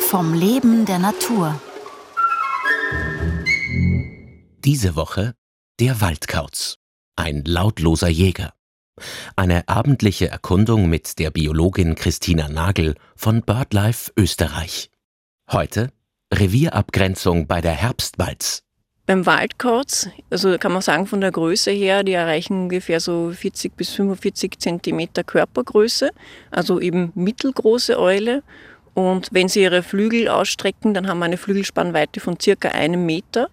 Vom Leben der Natur. Diese Woche der Waldkauz, ein lautloser Jäger. Eine abendliche Erkundung mit der Biologin Christina Nagel von BirdLife Österreich. Heute Revierabgrenzung bei der Herbstbalz. Beim Waldkauz, also kann man sagen von der Größe her, die erreichen ungefähr so 40 bis 45 Zentimeter Körpergröße, also eben mittelgroße Eule. Und wenn sie ihre Flügel ausstrecken, dann haben wir eine Flügelspannweite von circa einem Meter.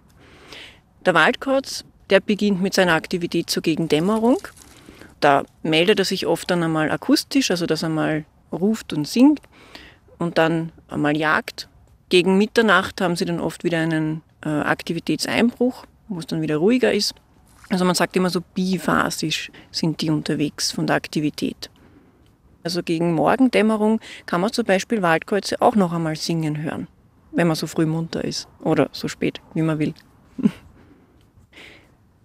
Der Waldkauz, der beginnt mit seiner Aktivität zur Gegendämmerung. Da meldet er sich oft dann einmal akustisch, also dass er mal ruft und singt und dann einmal jagt. Gegen Mitternacht haben sie dann oft wieder einen Aktivitätseinbruch, wo es dann wieder ruhiger ist. Also man sagt immer so biphasisch sind die unterwegs von der Aktivität. Also gegen Morgendämmerung kann man zum Beispiel Waldkreuze auch noch einmal singen hören, wenn man so früh munter ist oder so spät, wie man will.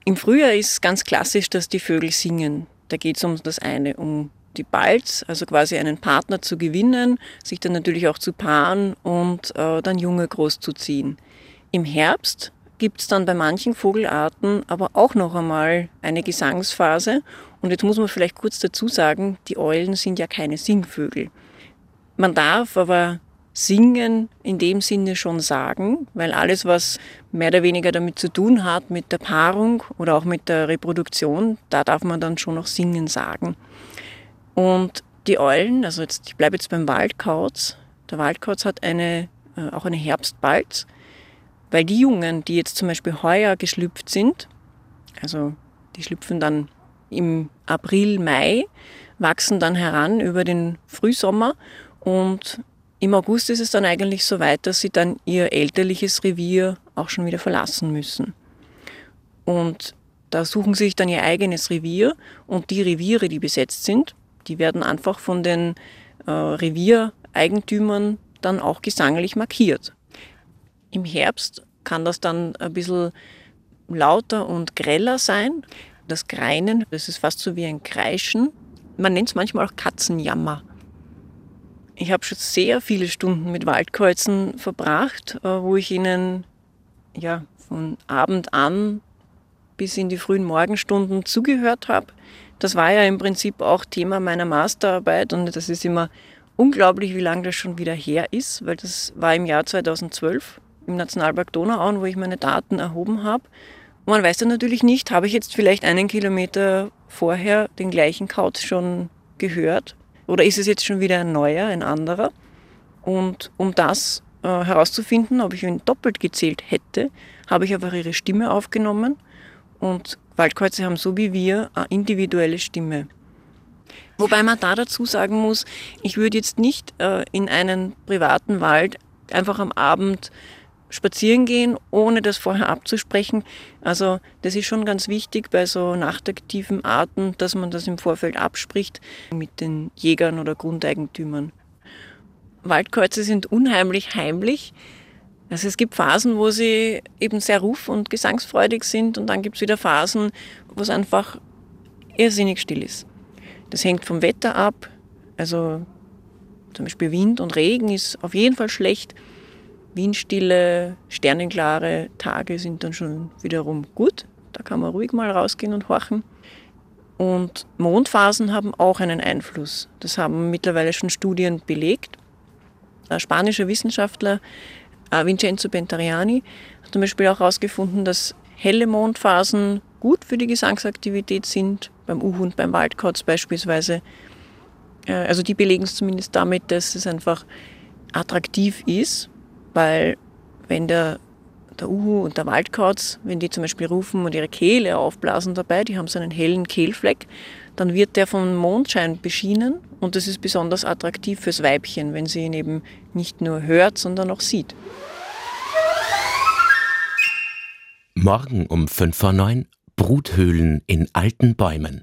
Im Frühjahr ist ganz klassisch, dass die Vögel singen. Da geht es um das eine, um die Balz, also quasi einen Partner zu gewinnen, sich dann natürlich auch zu paaren und äh, dann Junge großzuziehen. Im Herbst gibt es dann bei manchen Vogelarten aber auch noch einmal eine Gesangsphase. Und jetzt muss man vielleicht kurz dazu sagen, die Eulen sind ja keine Singvögel. Man darf aber Singen in dem Sinne schon sagen, weil alles, was mehr oder weniger damit zu tun hat, mit der Paarung oder auch mit der Reproduktion, da darf man dann schon noch Singen sagen. Und die Eulen, also jetzt, ich bleibe jetzt beim Waldkauz, der Waldkauz hat eine, äh, auch eine Herbstbalz weil die Jungen, die jetzt zum Beispiel heuer geschlüpft sind, also die schlüpfen dann im April, Mai, wachsen dann heran über den Frühsommer und im August ist es dann eigentlich so weit, dass sie dann ihr elterliches Revier auch schon wieder verlassen müssen. Und da suchen sie sich dann ihr eigenes Revier und die Reviere, die besetzt sind, die werden einfach von den äh, Reviereigentümern dann auch gesanglich markiert. Im Herbst kann das dann ein bisschen lauter und greller sein. Das Greinen, das ist fast so wie ein Kreischen. Man nennt es manchmal auch Katzenjammer. Ich habe schon sehr viele Stunden mit Waldkreuzen verbracht, äh, wo ich ihnen ja, von Abend an bis in die frühen Morgenstunden zugehört habe. Das war ja im Prinzip auch Thema meiner Masterarbeit und das ist immer unglaublich, wie lange das schon wieder her ist, weil das war im Jahr 2012 im Nationalpark Donauauen, wo ich meine Daten erhoben habe. Und man weiß dann natürlich nicht, habe ich jetzt vielleicht einen Kilometer vorher den gleichen Kauz schon gehört oder ist es jetzt schon wieder ein neuer, ein anderer? Und um das äh, herauszufinden, ob ich ihn doppelt gezählt hätte, habe ich einfach ihre Stimme aufgenommen und Waldkreuze haben so wie wir eine individuelle Stimme. Wobei man da dazu sagen muss, ich würde jetzt nicht äh, in einen privaten Wald einfach am Abend spazieren gehen, ohne das vorher abzusprechen. Also das ist schon ganz wichtig bei so nachtaktiven Arten, dass man das im Vorfeld abspricht mit den Jägern oder Grundeigentümern. Waldkreuze sind unheimlich heimlich. Also es gibt Phasen, wo sie eben sehr ruf- und gesangsfreudig sind und dann gibt es wieder Phasen, wo es einfach irrsinnig still ist. Das hängt vom Wetter ab. Also zum Beispiel Wind und Regen ist auf jeden Fall schlecht. Windstille, sternenklare Tage sind dann schon wiederum gut. Da kann man ruhig mal rausgehen und horchen. Und Mondphasen haben auch einen Einfluss. Das haben mittlerweile schon Studien belegt. Ein spanischer Wissenschaftler, äh, Vincenzo Bentariani, hat zum Beispiel auch herausgefunden, dass helle Mondphasen gut für die Gesangsaktivität sind, beim Uhund, beim Waldkauz beispielsweise. Äh, also die belegen es zumindest damit, dass es einfach attraktiv ist, weil wenn der, der Uhu und der Waldkauz, wenn die zum Beispiel rufen und ihre Kehle aufblasen dabei, die haben so einen hellen Kehlfleck, dann wird der vom Mondschein beschienen und das ist besonders attraktiv fürs Weibchen, wenn sie ihn eben nicht nur hört, sondern auch sieht. Morgen um 5 vor 9 Bruthöhlen in alten Bäumen.